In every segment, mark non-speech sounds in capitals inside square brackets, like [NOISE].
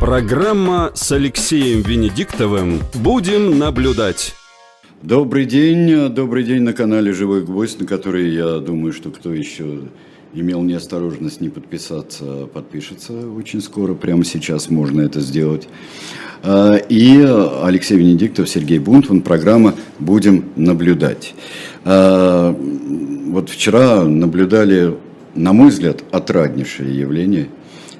Программа с Алексеем Венедиктовым «Будем наблюдать». Добрый день, добрый день на канале «Живой гвоздь», на который, я думаю, что кто еще имел неосторожность не подписаться, подпишется очень скоро, прямо сейчас можно это сделать. А, и Алексей Венедиктов, Сергей Бунтман, программа «Будем наблюдать». А, вот вчера наблюдали, на мой взгляд, отраднейшее явление.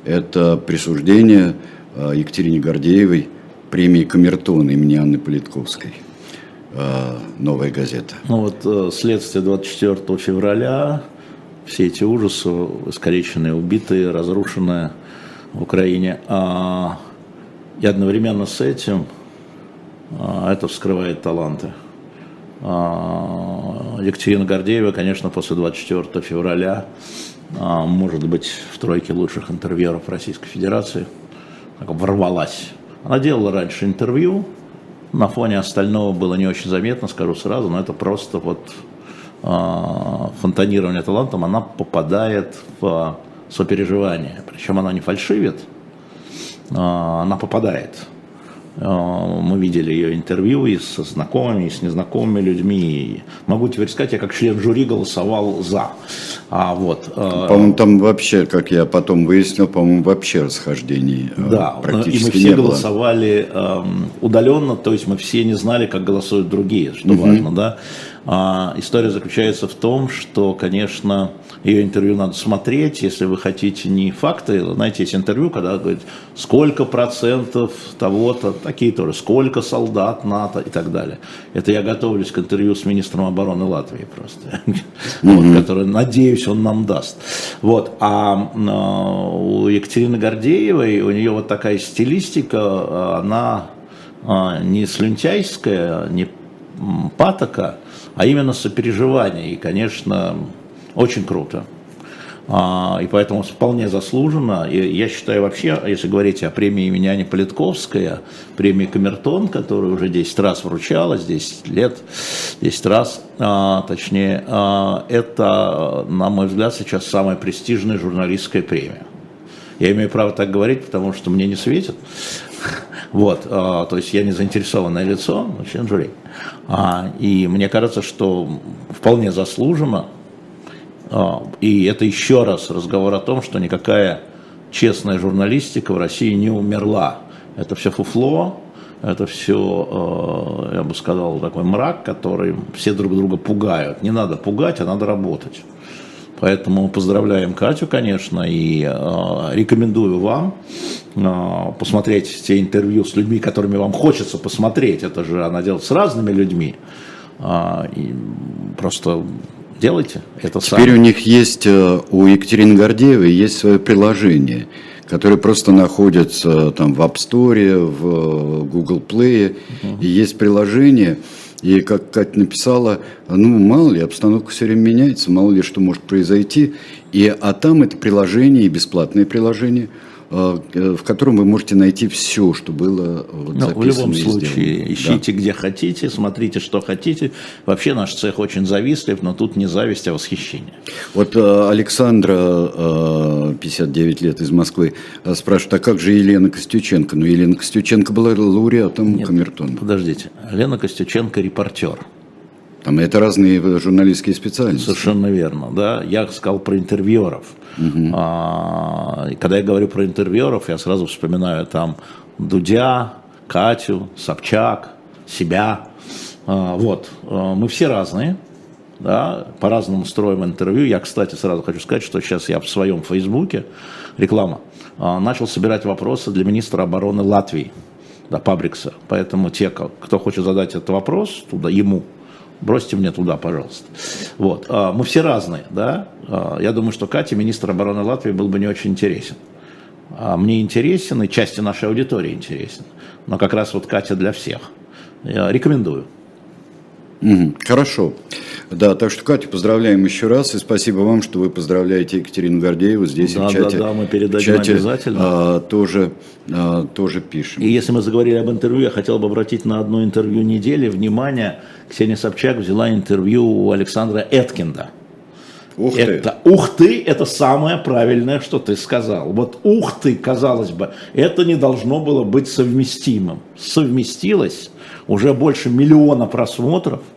Это присуждение а, Екатерине Гордеевой премии Камертон имени Анны Политковской. Новая газета. Ну вот э, следствие 24 февраля, все эти ужасы, искалеченные, убитые, разрушенные в Украине. И одновременно с этим это вскрывает таланты. А, Екатерина Гордеева, конечно, после 24 февраля а, может быть в тройке лучших интервьюеров Российской Федерации. Ворвалась. Она делала раньше интервью, на фоне остального было не очень заметно, скажу сразу, но это просто вот э, фонтанирование талантом, она попадает в сопереживание. Причем она не фальшивит, э, она попадает. Э, мы видели ее интервью и со знакомыми, и с незнакомыми людьми. Могу теперь сказать, я как член жюри голосовал за. А вот, э, по-моему, там вообще, как я потом выяснил, по-моему, вообще расхождений э, да, практически и мы все голосовали э, удаленно, то есть мы все не знали, как голосуют другие, что угу. важно, да. А, история заключается в том, что, конечно, ее интервью надо смотреть, если вы хотите не факты, знаете, есть интервью, когда говорит, сколько процентов того-то, такие тоже, сколько солдат НАТО и так далее. Это я готовлюсь к интервью с министром обороны Латвии просто, [LAUGHS] который, надеюсь, он нам даст. Вот. А, а у Екатерины Гордеевой, у нее вот такая стилистика, она а, не слюнтяйская, не патока, а именно сопереживание. И, конечно, очень круто. А, и поэтому вполне заслуженно. И я считаю вообще, если говорить о премии имени Ани Политковская, премии Камертон, которая уже 10 раз вручалась, 10 лет, 10 раз, а, точнее, а, это, на мой взгляд, сейчас самая престижная журналистская премия. Я имею право так говорить, потому что мне не светит. [LAUGHS] Вот, то есть я не заинтересованное лицо, член жюри. И мне кажется, что вполне заслуженно. А, и это еще раз разговор о том, что никакая честная журналистика в России не умерла. Это все фуфло, это все, я бы сказал, такой мрак, который все друг друга пугают. Не надо пугать, а надо работать. Поэтому поздравляем Катю, конечно, и э, рекомендую вам э, посмотреть те интервью с людьми, которыми вам хочется посмотреть. Это же она делает с разными людьми. Э, просто делайте это Теперь сами. у них есть, э, у Екатерины Гордеевой есть свое приложение, которое просто находится там в App Store, в Google Play. Угу. И есть приложение, и как Катя написала, ну, мало ли, обстановка все время меняется, мало ли, что может произойти. И, а там это приложение, и бесплатное приложение – Э, в котором вы можете найти все, что было вот ну, В любом случае, ищите да. где хотите, смотрите, что хотите. Вообще наш цех очень завистлив, но тут не зависть, а восхищение. Вот э, Александра, 59 э, лет из Москвы, спрашивает, а как же Елена Костюченко? Ну, Елена Костюченко была лауреатом Нет, Камертона. Подождите, Елена Костюченко репортер. Там это разные журналистские специальности. Совершенно верно, да. Я сказал про интервьюеров. Угу. А, когда я говорю про интервьюеров, я сразу вспоминаю там Дудя, Катю, Собчак, себя. А, вот, а, мы все разные, да, по-разному строим интервью. Я, кстати, сразу хочу сказать, что сейчас я в своем фейсбуке, реклама, а, начал собирать вопросы для министра обороны Латвии, да, Пабрикса. Поэтому те, кто хочет задать этот вопрос, туда ему бросьте мне туда, пожалуйста. Вот. А, мы все разные, да. А, я думаю, что Катя, министр обороны Латвии, был бы не очень интересен. А мне интересен, и части нашей аудитории интересен. Но как раз вот Катя для всех. Я рекомендую. Угу, хорошо. Да, так что, Катя, поздравляем еще раз. И спасибо вам, что вы поздравляете Екатерину Гордееву здесь да, в чате. Да, да, мы передадим чате, обязательно. А, тоже, а, тоже пишем. И если мы заговорили об интервью, я хотел бы обратить на одно интервью недели внимание. Ксения Собчак взяла интервью у Александра Эткинда. Ух ты. Это, ух ты, это самое правильное, что ты сказал. Вот ух ты, казалось бы, это не должно было быть совместимым. Совместилось уже больше миллиона просмотров –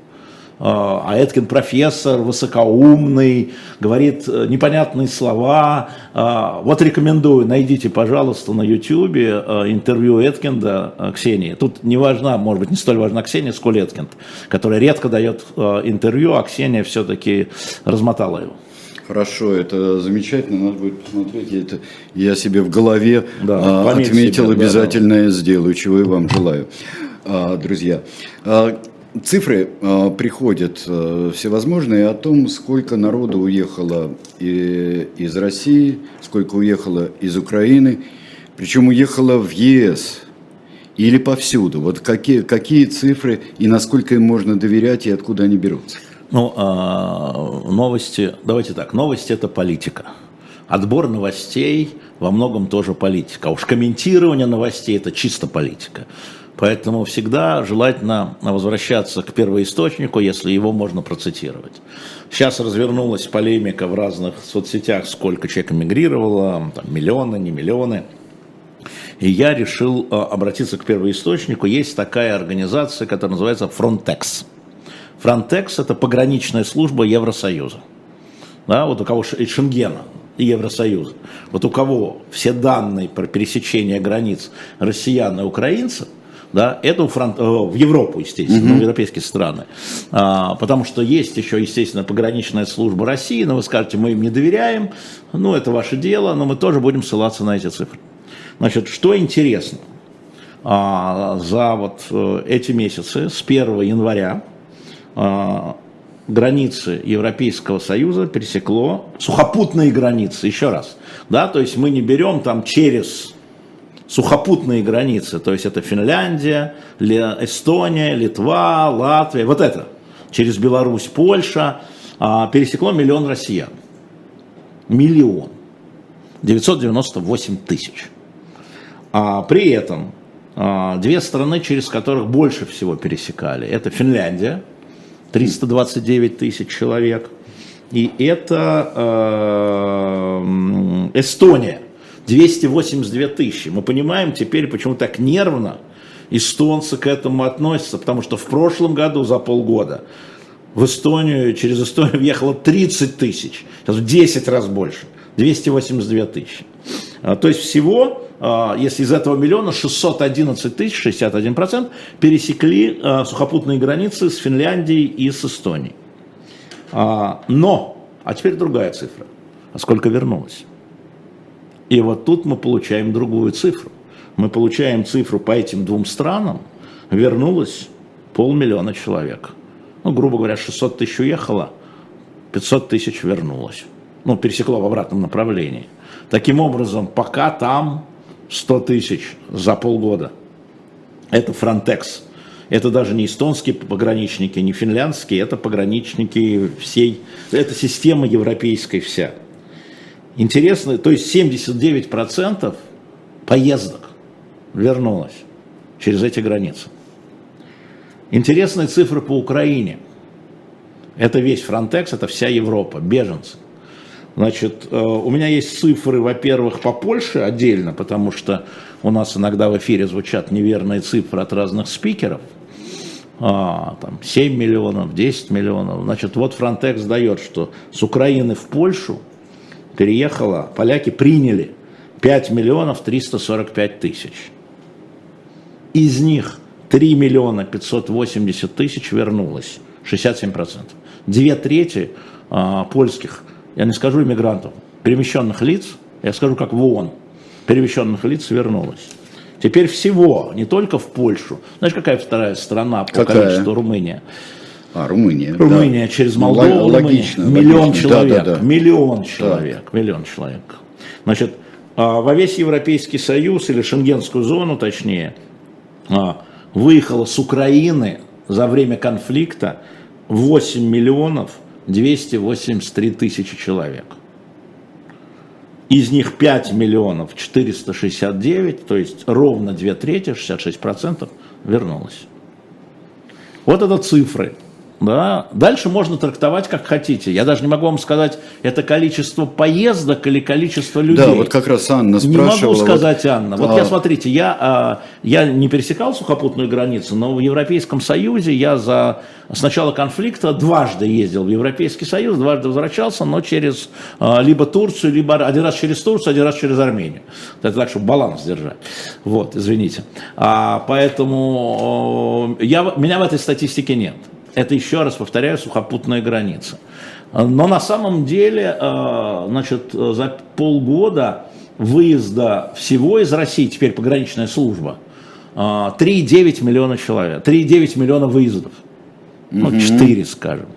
а, а Эткин профессор, высокоумный, говорит э, непонятные слова. А, вот рекомендую, найдите, пожалуйста, на YouTube э, интервью Эткинда э, Ксении. Тут не важна, может быть, не столь важна Ксения, сколь Эткинд, которая редко дает интервью, а Ксения все-таки размотала его. Хорошо, это замечательно, надо будет посмотреть. Это я себе в голове да, а, отметил, себе, обязательно да, да. сделаю, чего и вам желаю. А, друзья, а, Цифры э, приходят э, всевозможные о том, сколько народу уехало из России, сколько уехало из Украины, причем уехало в ЕС или повсюду. Вот какие, какие цифры и насколько им можно доверять и откуда они берутся? Ну, новости, давайте так, новости это политика. Отбор новостей во многом тоже политика. А уж комментирование новостей это чисто политика. Поэтому всегда желательно возвращаться к первоисточнику, если его можно процитировать. Сейчас развернулась полемика в разных соцсетях, сколько человек эмигрировало, там, миллионы, не миллионы. И я решил э, обратиться к первоисточнику. Есть такая организация, которая называется Frontex. Frontex – это пограничная служба Евросоюза. Да, вот у кого Шенгена и Евросоюза. Вот у кого все данные про пересечение границ россиян и украинцев – да, это фронт, э, в Европу, естественно, угу. в европейские страны. А, потому что есть еще, естественно, пограничная служба России, но вы скажете, мы им не доверяем, ну, это ваше дело, но мы тоже будем ссылаться на эти цифры. Значит, что интересно, а, за вот э, эти месяцы, с 1 января, а, границы Европейского Союза пересекло, сухопутные границы, еще раз, да, то есть мы не берем там через сухопутные границы, то есть это Финляндия, Эстония, Литва, Латвия, вот это, через Беларусь, Польша, а, пересекло миллион россиян. Миллион. 998 тысяч. А при этом а, две страны, через которых больше всего пересекали, это Финляндия, 329 тысяч человек, и это э, Эстония, 282 тысячи. Мы понимаем теперь, почему так нервно эстонцы к этому относятся, потому что в прошлом году за полгода в Эстонию, через Эстонию въехало 30 тысяч, сейчас в 10 раз больше, 282 тысячи. А, то есть всего, а, если из этого миллиона 611 тысяч, 61%, пересекли а, сухопутные границы с Финляндией и с Эстонией. Но, а теперь другая цифра. А сколько вернулось? И вот тут мы получаем другую цифру. Мы получаем цифру по этим двум странам, вернулось полмиллиона человек. Ну, грубо говоря, 600 тысяч уехало, 500 тысяч вернулось. Ну, пересекло в обратном направлении. Таким образом, пока там 100 тысяч за полгода. Это Фронтекс. Это даже не эстонские пограничники, не финляндские, это пограничники всей, это система европейская вся. Интересно, то есть 79% поездок вернулось через эти границы. Интересная цифра по Украине. Это весь Фронтекс, это вся Европа, беженцы. Значит, э, у меня есть цифры, во-первых, по Польше отдельно, потому что у нас иногда в эфире звучат неверные цифры от разных спикеров. А, там 7 миллионов, 10 миллионов. Значит, вот Фронтекс дает, что с Украины в Польшу переехало, поляки приняли 5 миллионов 345 тысяч. Из них 3 миллиона 580 тысяч вернулось, 67%. Две трети а, польских, я не скажу иммигрантов, перемещенных лиц, я скажу как в ООН, перемещенных лиц вернулось. Теперь всего, не только в Польшу. Знаешь, какая вторая страна по какая? количеству Румыния? А, Румыния. Румыния да. через Молдову. Логично. Миллион логично. человек. Да, да, да. Миллион человек. Да. Миллион человек. Значит, а, во весь Европейский Союз или Шенгенскую зону, точнее, а, выехало с Украины за время конфликта 8 миллионов 283 тысячи человек. Из них 5 миллионов 469, то есть ровно две трети, 66% вернулось. Вот это цифры Да? Дальше можно трактовать как хотите. Я даже не могу вам сказать, это количество поездок или количество людей. Да, вот как раз Анна спрашивала. Не могу сказать, вот, Анна. Вот а... я, смотрите, я, а, я не пересекал сухопутную границу, но в Европейском Союзе я за с начала конфликта дважды ездил в Европейский Союз, дважды возвращался, но через а, либо Турцию, либо один раз через Турцию, один раз через Армению. Это так, чтобы баланс держать. Вот, извините. А, поэтому я, меня в этой статистике нет. Это, еще раз повторяю, сухопутная граница. Но на самом деле, э, значит, за полгода выезда всего из России, теперь пограничная служба, 3,9 э, миллиона человек, 3,9 миллиона выездов. Ну, 4, скажем.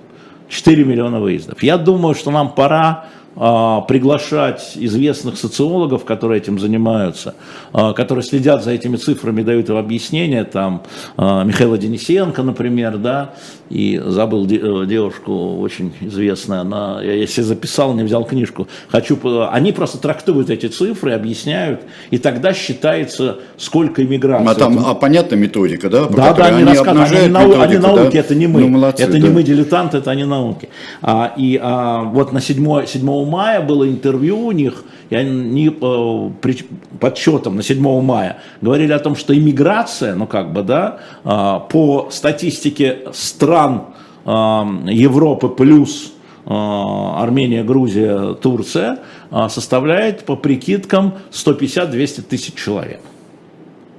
4 миллиона выездов. Я думаю, что нам пора приглашать известных социологов, которые этим занимаются, а, которые следят за этими цифрами, дают им объяснения, там а, Михаила Денисенко, например, да, и забыл э, девушку очень известную, она, я, я себе записал, не взял книжку, хочу, они просто трактуют эти цифры, объясняют, и тогда считается, сколько иммиграции. А там, а понятна методика, да? Да, да, они, они рассказывают, они, методику, они науки, да? это не мы, ну, молодцы, это да. не мы дилетанты, это они науки. А, и а, вот на 7, 7 мая было интервью у них, и они э, при подсчетам на 7 мая говорили о том, что иммиграция, ну как бы, да, э, по статистике стран э, Европы плюс э, Армения, Грузия, Турция, составляет по прикидкам 150-200 тысяч человек.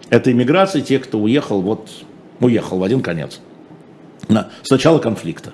Это иммиграция, те, кто уехал, вот уехал в один конец. С начала конфликта.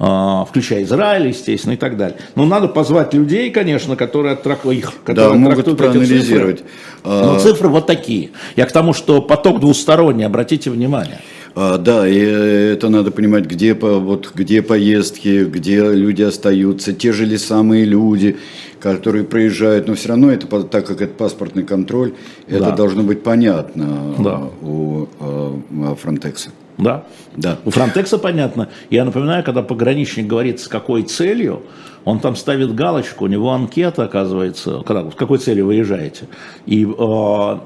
А, включая Израиль, естественно, и так далее. Но надо позвать людей, конечно, которые, трак... их, которые да, могут проанализировать. Цифры. Но а, цифры вот такие. Я к тому, что поток двусторонний, обратите внимание. А, да, и это надо понимать, где, вот, где поездки, где люди остаются, те же ли самые люди, которые проезжают, но все равно это, так как это паспортный контроль, да. это должно быть понятно да. у, у Фронтекса. Да. да. У Фронтекса понятно. Я напоминаю, когда пограничник говорит, с какой целью, он там ставит галочку, у него анкета, оказывается, когда, с какой целью выезжаете. И э,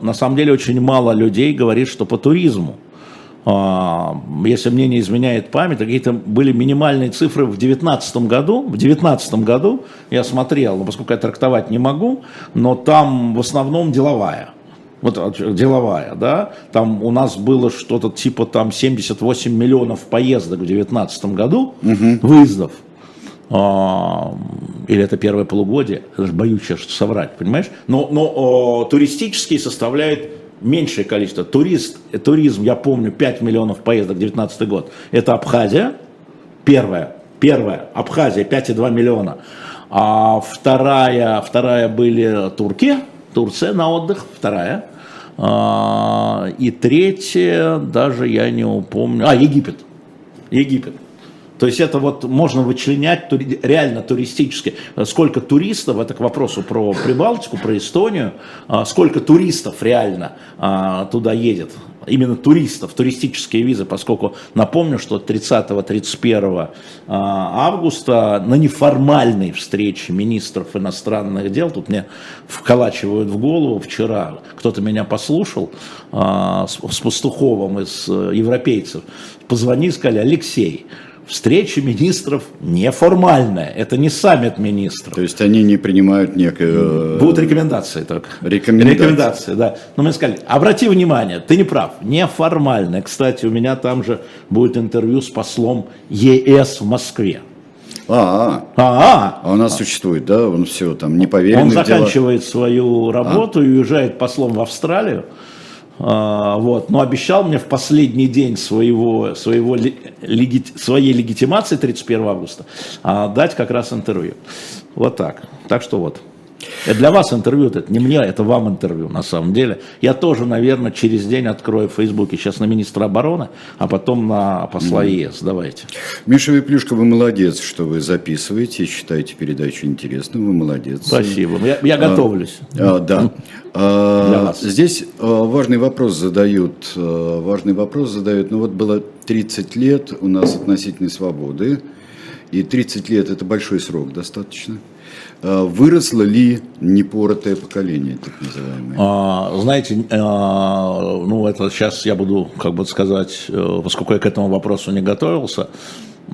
на самом деле очень мало людей говорит, что по туризму. Э, если мне не изменяет память, какие-то были минимальные цифры в 2019 году. В 2019 году я смотрел, но поскольку я трактовать не могу, но там в основном деловая. Вот а, деловая, да, там у нас было что-то типа там 78 миллионов поездок в 2019 году, угу. выездов, а, или это первое полугодие, боюсь сейчас соврать, понимаешь, но, но о, туристический составляет меньшее количество. Турист, туризм, я помню, 5 миллионов поездок в 2019 год, это Абхазия, первая, первая, Абхазия 5,2 миллиона, а вторая, вторая были турки, Турция на отдых, вторая, а, и третье, даже я не упомню, а, Египет. Египет. То есть это вот можно вычленять реально туристически. Сколько туристов, это к вопросу про Прибалтику, про Эстонию, а, сколько туристов реально а, туда едет именно туристов, туристические визы, поскольку напомню, что 30-31 а, августа на неформальной встрече министров иностранных дел, тут мне вколачивают в голову вчера, кто-то меня послушал с, Пастуховым из э, европейцев, позвонили, сказали, Алексей, встреча министров неформальная. Это не саммит министров. То есть они не принимают некое... Будут рекомендации только. Рекомендации. Рекомендации, да. Но мы сказали, обрати внимание, ты не прав, неформальная. Кстати, у меня там же будет интервью с послом ЕС в Москве. А, а, а, а у нас а. существует, да, он все там не поверил. Он заканчивает дела. свою работу а. и уезжает послом в Австралию. А, вот, но обещал мне в последний день своего, своего леги, своей легитимации 31 августа а, дать как раз интервью. Вот так. Так что вот. Это для вас интервью, это не мне, это вам интервью на самом деле. Я тоже, наверное, через день открою в Фейсбуке. Сейчас на министра обороны, а потом на посла ЕС. Давайте. Миша Виплюшка, вы молодец, что вы записываете, считаете передачу интересной, вы молодец. Спасибо. Я, я а, готовлюсь. А, да. А, здесь а, важный вопрос задают, а, важный вопрос задают, ну вот было 30 лет у нас относительной свободы, и 30 лет это большой срок достаточно. А, выросло ли непоротое поколение, так называемое? А, знаете, а, ну это сейчас я буду, как бы сказать, э, поскольку я к этому вопросу не готовился,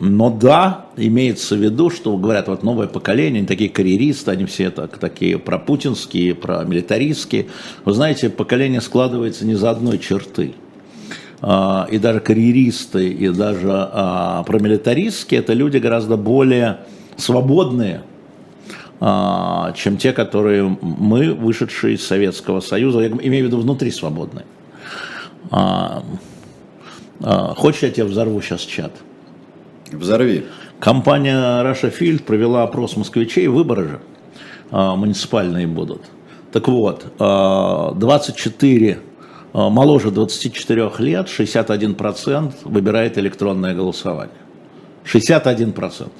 Но да, имеется в виду, что говорят, вот новое поколение, они такие карьеристы, они все так, такие пропутинские, промилитаристские. Вы знаете, поколение складывается не за одной черты. А, и даже карьеристы, и даже а, промилитаристские, это люди гораздо более свободные, чем те, которые мы, вышедшие из Советского Союза, я имею в виду внутри свободные. Хочешь, я тебе взорву сейчас чат? Взорви. Компания Russia Field провела опрос москвичей, выборы же муниципальные будут. Так вот, 24 Э, моложе 24 лет 61% выбирает электронное голосование. 61%.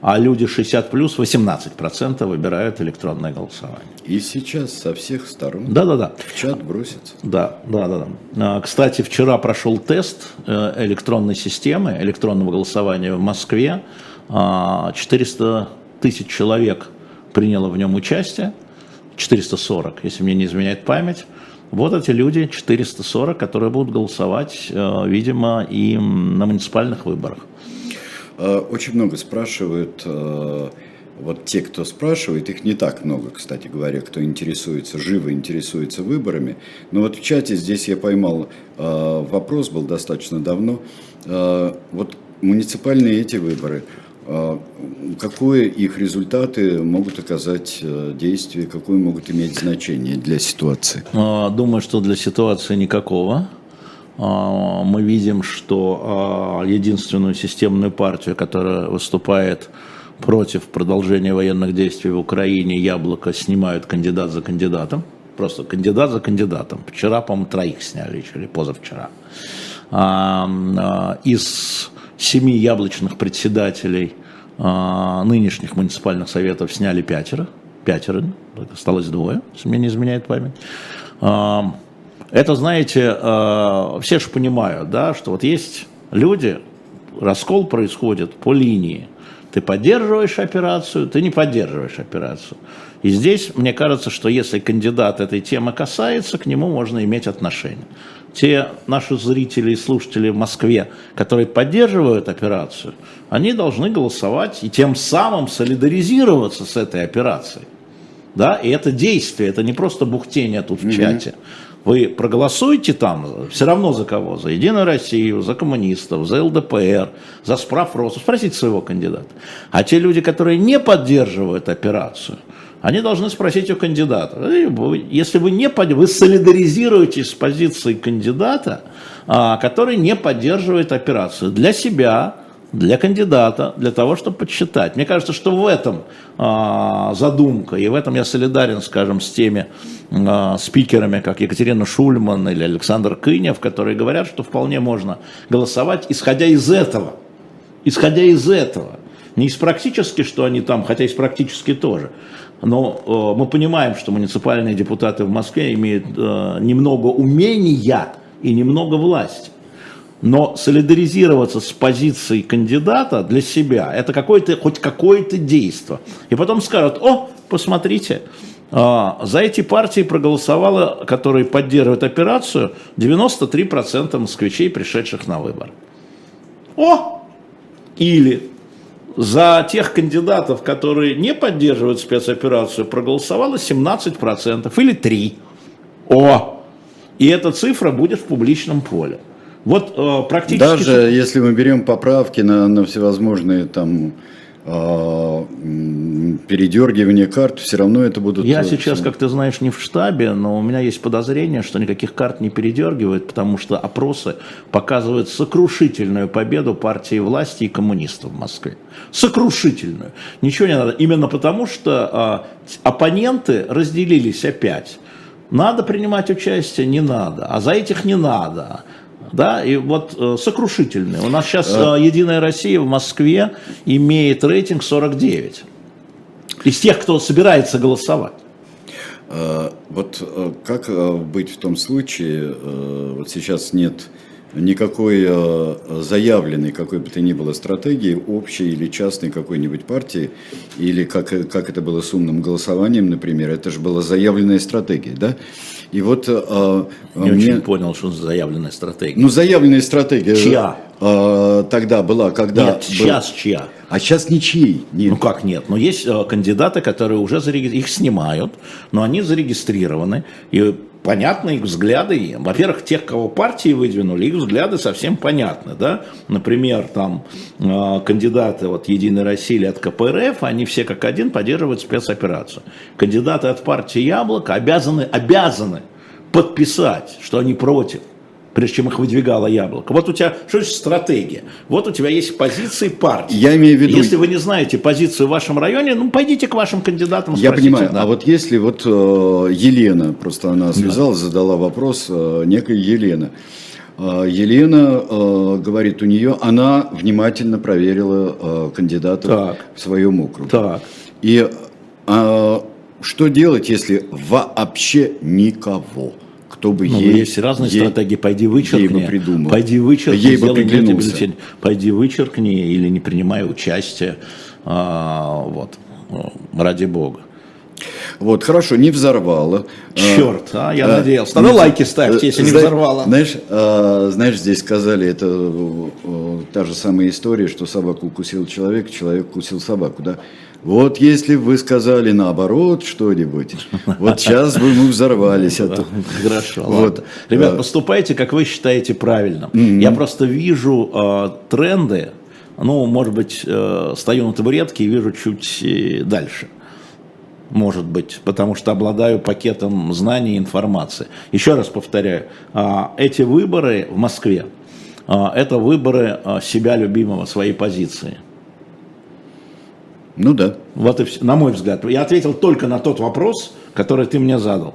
А люди 60 плюс 18% выбирают электронное голосование. И сейчас со всех сторон да, да, да. в чат бросится. Да, да, да, да. Кстати, вчера прошел тест э, электронной системы, электронного голосования в Москве. 400 а, тысяч человек приняло в нем участие. 440, если мне не изменяет память. Вот эти люди, 440, которые будут голосовать, э, видимо, и на муниципальных выборах. Э, очень много спрашивают, э, вот те, кто спрашивает, их не так много, кстати говоря, кто интересуется, живо интересуется выборами. Но вот в чате здесь я поймал вопрос, был достаточно давно. Вот муниципальные эти выборы – какое их результаты могут оказать э, действие, какое могут иметь значение для ситуации? А, думаю, что для ситуации никакого. А, мы видим, что единственную системную партию, которая выступает против продолжения военных действий в Украине, Яблоко снимают кандидат за кандидатом. Просто кандидат за кандидатом. Вчера, по-моему, троих сняли, или позавчера. Из семи яблочных председателей а, нынешних муниципальных советов сняли пятеро, пятеро, осталось двое, если мне не изменяет память. Это, знаете, а, все же понимают, да, что вот есть люди, раскол происходит по линии. Ты поддерживаешь операцию, ты не поддерживаешь операцию. И здесь, мне кажется, что если кандидат этой темы касается, к нему можно иметь отношение те наши зрители и слушатели в Москве, которые поддерживают операцию, они должны голосовать и тем самым солидаризироваться с этой операцией. Да, и это действие, это не просто бухтение тут в чате. Вы проголосуете там, все равно за кого? За Единую Россию, за коммунистов, за ЛДПР, за справ Спросите своего кандидата. А те люди, которые не поддерживают операцию – они должны спросить у кандидата. Если вы не под... вы солидаризируетесь с позицией кандидата, а, который не поддерживает операцию для себя, для кандидата, для того, чтобы подсчитать. Мне кажется, что в этом а, задумка, и в этом я солидарен, скажем, с теми а, спикерами, как Екатерина Шульман или Александр Кынев, которые говорят, что вполне можно голосовать, исходя из этого. Исходя из этого. Не из практически, что они там, хотя из практически тоже, но э, мы понимаем, что муниципальные депутаты в Москве имеют э, немного умения и немного власти. Но солидаризироваться с позицией кандидата для себя, это какое-то, хоть какое-то действие. И потом скажут, о, посмотрите, э, за эти партии проголосовало, которые поддерживают операцию, 93% москвичей, пришедших на выбор. О! Или за тех кандидатов, которые не поддерживают спецоперацию, проголосовало 17% или 3%. О! И эта цифра будет в публичном поле. Вот э, практически... Даже если мы берем поправки на, на всевозможные там а, передергивание карт, все равно это будут... Я сейчас, как ты знаешь, не в штабе, но у меня есть подозрение, что никаких карт не передергивают, потому что опросы показывают сокрушительную победу партии власти и коммунистов в Москве. Сокрушительную. Ничего не надо. Именно потому, что а, оппоненты разделились опять. Надо принимать участие, не надо. А за этих не надо да, и вот э, сокрушительный. У нас сейчас э, Единая Россия в Москве имеет рейтинг 49 из тех, кто собирается голосовать. Э, вот э, как э, быть в том случае, вот сейчас нет никакой заявленной какой бы то ни было стратегии, общей или частной какой-нибудь партии, или как, как это было с умным голосованием, например, это же была заявленная стратегия, да? И вот... А, Не мне... очень понял, что заявленная стратегия. Ну, заявленная стратегия. Чья? Э, тогда была, когда... Нет, сейчас был... чья? А сейчас ничьей. Нет. Ну как нет? Но есть э, кандидаты, которые уже зарегистрированы, их снимают, но они зарегистрированы, и понятны их взгляды. Во-первых, тех, кого партии выдвинули, их взгляды совсем понятны. Да? Например, там э, кандидаты от Единой России или от КПРФ, они все как один поддерживают спецоперацию. Кандидаты от партии Яблоко обязаны, обязаны подписать, что они против прежде чем их выдвигало яблоко. Вот у тебя, что значит стратегия? Вот у тебя есть позиции партии. Я имею в виду... Если вы не знаете позицию в вашем районе, ну, пойдите к вашим кандидатам, Я понимаю, да. а вот если вот э, Елена, просто она связалась, да. задала вопрос, э, некая Елена, э, Елена э, говорит, у нее она внимательно проверила э, кандидатов так. в своем округе. Так. И э, что делать, если вообще никого? Кто бы ну, ей... Есть разные ей, стратегии, пойди вычеркни. Ей бы придумал. Пойди вычеркни, ей бы бюллетень. Пойди вычеркни или не принимай участие. А, вот, ради бога. Вот, хорошо, не взорвало. Черт, а, я а, надеялся. Ну, лайки ставьте, если не взорвало. Знаешь, а, знаешь, здесь сказали, это а, та же самая история, что собаку укусил человек, человек укусил собаку, да? Вот если бы вы сказали наоборот что-нибудь, вот сейчас бы мы взорвались. Это. Хорошо. Вот. Ребят, поступайте, как вы считаете правильным. Я просто вижу э, тренды, ну, может быть, э, стою на табуретке и вижу чуть э, дальше. Может быть, потому что обладаю пакетом знаний и информации. Еще раз повторяю, э, эти выборы в Москве, э, это выборы э, себя любимого, своей позиции. Ну да. Вот и все, на мой взгляд. Я ответил только на тот вопрос, который ты мне задал.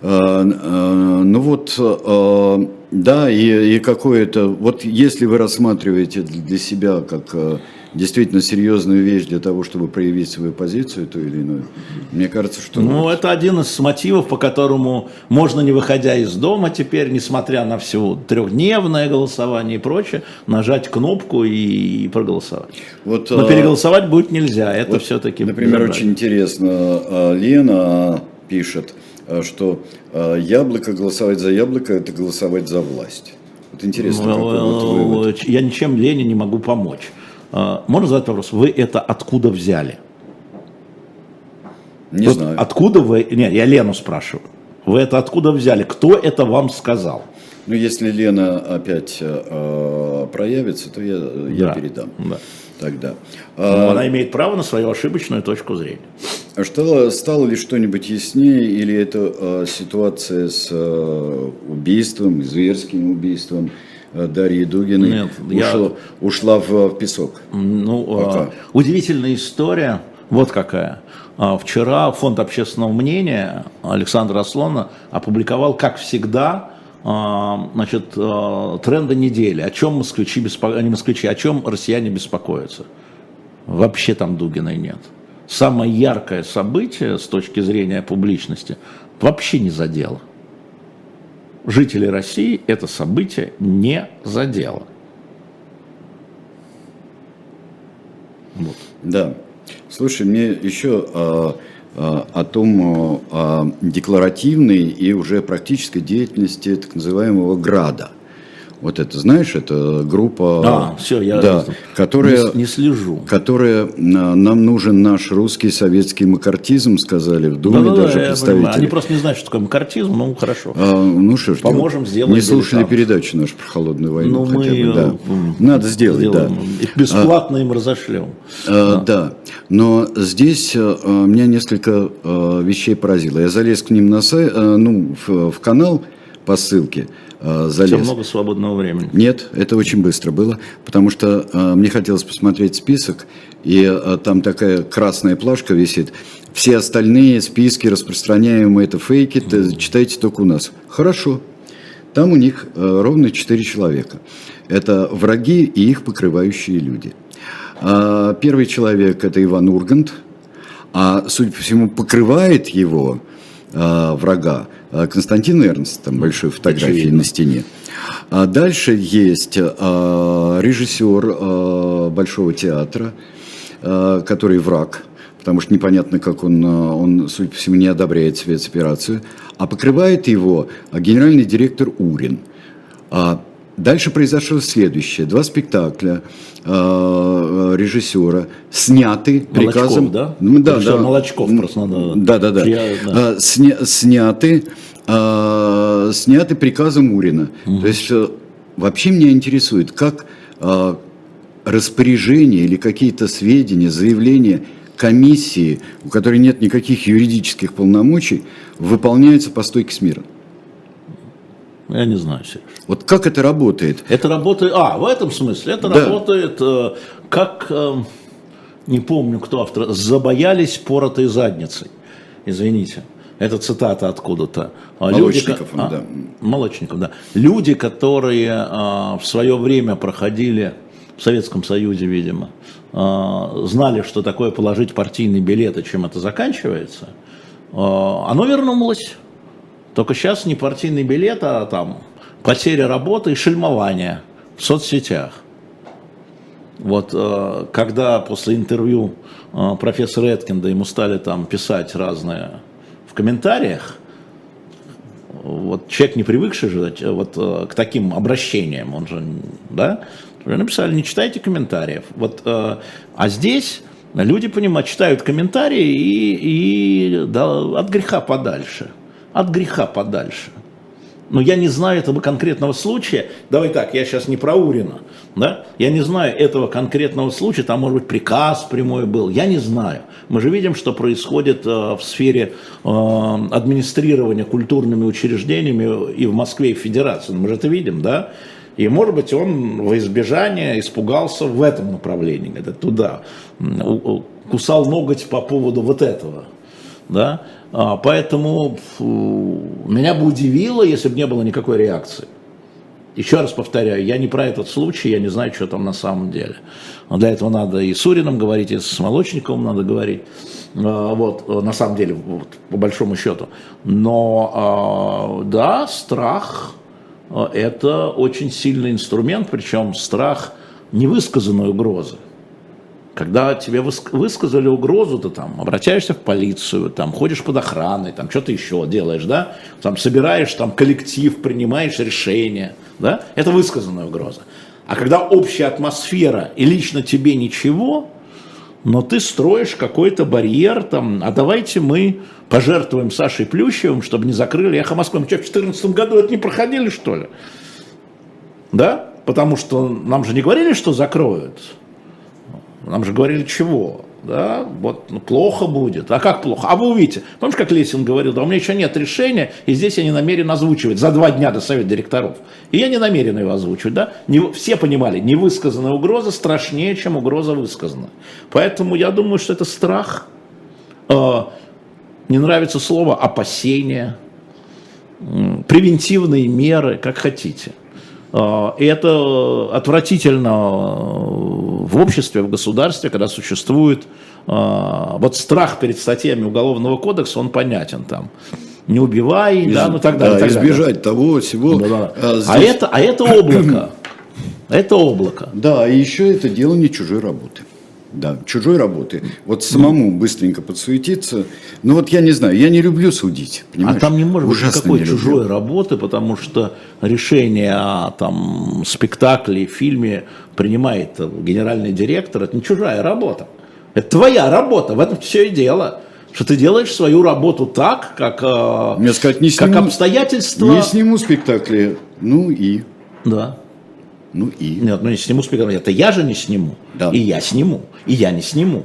А, а, ну вот, а, да, и, и какое-то, вот если вы рассматриваете для себя как действительно серьезную вещь для того, чтобы проявить свою позицию, ту или иную. Мне кажется, что... Ну, вот. это один из мотивов, по которому можно, не выходя из дома теперь, несмотря на все трехдневное голосование и прочее, нажать кнопку и проголосовать. Вот, Но а, переголосовать будет нельзя, это вот, все-таки... Например, забрать. очень интересно, а, Лена пишет, а, что яблоко, голосовать за яблоко, это голосовать за власть. Вот интересно, ну, какой вот вывод. Я ничем Лене не могу помочь. А, можно задать вопрос, вы это откуда взяли? Не вот знаю. Откуда вы, нет, я Лену спрашиваю, вы это откуда взяли, кто это вам сказал? Ну, если Лена опять э, проявится, то я, я да, передам. Да. Тогда. Но а, она имеет право на свою ошибочную точку зрения. А что, стало ли что-нибудь яснее, или это э, ситуация с э, убийством, зверским убийством Э, Дарьи Дугиной Нет, ушла, я... ушла в, в песок. Ну, а, удивительная история. Вот какая. А, вчера Фонд общественного мнения Александра Аслона опубликовал, как всегда, а, значит, а, тренды недели. О чем москвичи, беспо... не москвичи, о чем россияне беспокоятся. Вообще там Дугиной нет. Самое яркое событие с точки зрения публичности вообще не задело жителей России это событие не задело. Вот. Да. Слушай, мне еще а, а, о том о декларативной и уже практической деятельности так называемого ГРАДа. Вот это, знаешь, это группа, а, все, я да, которая, не, не слежу. Которая а, нам нужен наш русский советский макартизм, сказали в Думе да, даже да, представители. Они просто не знают, что такое макартизм, ну хорошо. А, ну что ж, поможем сделать. Не слушали там. передачу нашу про холодную войну. Ну мы бы, да. надо сделать, сделаем. да. Их бесплатно а, им разошлем. А, да. да, но здесь а, меня несколько а, вещей поразило. Я залез к ним на сайт, а, ну в, в канал по ссылке э, залез. У тебя много свободного времени? Нет, это очень быстро было, потому что э, мне хотелось посмотреть список, и э, там такая красная плашка висит. Все остальные списки распространяемые, это фейки, mm-hmm. читайте только у нас. Хорошо. Там у них э, ровно 4 человека. Это враги и их покрывающие люди. А первый человек – это Иван Ургант, а, судя по всему, покрывает его э, врага Константин Эрнст, там большой фотографии Очевидно. на стене. А дальше есть а, режиссер а, Большого театра, а, который враг, потому что непонятно, как он, он, судя по всему, не одобряет спецоперацию, а покрывает его генеральный директор Урин. А, Дальше произошло следующее. Два спектакля э, режиссера сняты Молочков, приказом... да? Ну, да, Режиссер да. Молочков просто надо... Да, да, да. Я- да. А, сня- сняты, а, сняты приказом Урина. То есть э, вообще меня интересует, как а, распоряжение или какие-то сведения, заявления комиссии, у которой нет никаких юридических полномочий, выполняются по стойке смирно. Я не знаю, Сереж. Вот как это работает? Это работает, а, в этом смысле, это Да. работает э, как, э, не помню кто автор, забоялись поротой задницей. Извините. Это цитата откуда-то. А Молочников, ко- а, да. Молочников, да. Люди, которые а, в свое время проходили в Советском Союзе, видимо, а, знали, что такое положить партийный билет и чем это заканчивается, а, оно вернулось. Только сейчас не партийный билет, а там потеря работы и шельмование в соцсетях. Вот э, когда после интервью э, профессора Эткинда ему стали там писать разное в комментариях, вот человек, не привыкший же э, вот, к таким обращениям, он же, да, написали, не читайте комментариев. Вот, а здесь люди понимают, читают комментарии и, и да, от греха подальше. От греха подальше. Но я не знаю этого конкретного случая. Давай так, я сейчас не про Урина. Да? Я не знаю этого конкретного случая. Там, может быть, приказ прямой был. Я не знаю. Мы же видим, что происходит э, в сфере э, администрирования культурными учреждениями и в Москве, и в Федерации. Мы же это видим, да? И, может быть, он во избежание испугался в этом направлении, где-то туда. Кусал ноготь по поводу вот этого. Да? А, Поэтому меня бы удивило, если бы не было никакой реакции. Еще раз повторяю, я не про этот случай, я не знаю, что там на самом деле. Но Для этого надо и с Урином говорить, и с Молочниковым надо говорить. А, Вот, на самом деле, вот, по большому счету. Но а, да, страх это очень сильный инструмент, причем страх невысказанной угрозы. Когда тебе выск- высказали угрозу, ты там обращаешься в полицию, там ходишь под охраной, там что-то еще делаешь, да, там собираешь там коллектив, принимаешь решения, да, это высказанная угроза. А когда общая атмосфера и лично тебе ничего, но ты строишь какой-то барьер, там, а давайте мы пожертвуем Сашей Плющевым, чтобы не закрыли эхо Москвы. Мы что, в 2014 году это не проходили, что ли? Да? Потому что нам же не говорили, что закроют. Нам же говорили, чего? Да, вот ну, плохо будет. А как плохо? А вы увидите. Помнишь, как Лесин говорил, да у меня еще нет решения, и здесь я не намерен озвучивать за два дня до совета директоров. И я не намерен его озвучивать. Да? Не, все понимали, невысказанная угроза страшнее, чем угроза высказанная. Поэтому я думаю, что это страх. Э, не нравится слово опасение, м, превентивные меры, как хотите. А, И это отвратительно э, в обществе, в государстве, когда существует а, вот страх перед статьями Уголовного кодекса, он понятен там. Не убивай, да, ну так далее. Да, так далее. избежать того, всего. Да-да-да. А, А, здесь- это, а это облако. [CLEARS THROAT] Это облако. Да, и еще это делание чужой работы. Да, чужой работы. Вот самому быстренько подсуетиться. Ну вот я не знаю, я не люблю судить. А Понимаешь? там не может быть Ужасно никакой не люблю. чужой работы, потому что решение о там, спектакле, фильме принимает генеральный директор. Это не чужая работа. Это твоя работа. В этом все и дело. Что ты делаешь свою работу так, как, э, Мне сказать, не как сниму, обстоятельства. не сниму спектакли. Ну и, Да. Ну и. Нет, ну не сниму спектакль. Это я же не сниму. Да. И я сниму. И я не сниму.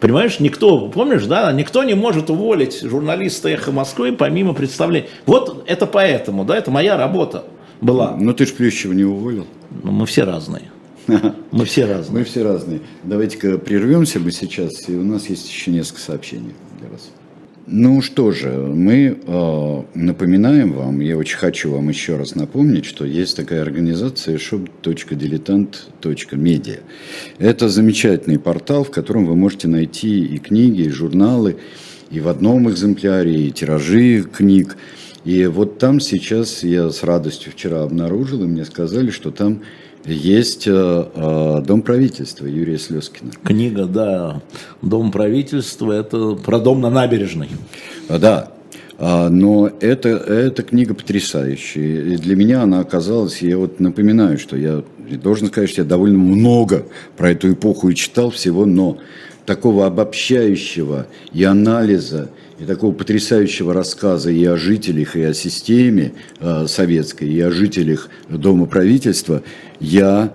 Понимаешь, никто, помнишь, да, никто не может уволить журналиста «Эхо Москвы» помимо представления. Вот это поэтому, да, это моя работа была. Ну ты ж Плющева не уволил. Но мы все разные. [LAUGHS] Мы все разные. Мы все разные. Давайте-ка прервемся мы сейчас, и у нас есть еще несколько сообщений для вас. Ну что же, мы э, напоминаем вам, я очень хочу вам еще раз напомнить, что есть такая организация shop.diletant.media. Это замечательный портал, в котором вы можете найти и книги, и журналы, и в одном экземпляре, и тиражи книг. И вот там сейчас я с радостью вчера обнаружил, и мне сказали, что там есть э, э, Дом правительства Юрия Слезкина. Книга, да, Дом правительства, это про дом на набережной. А, Да. А, но это, эта книга потрясающая. И для меня она оказалась, я вот напоминаю, что я должен сказать, что я довольно много про эту эпоху и читал всего, но такого обобщающего и анализа, и такого потрясающего рассказа и о жителях, и о системе э, советской, и о жителях Дома правительства я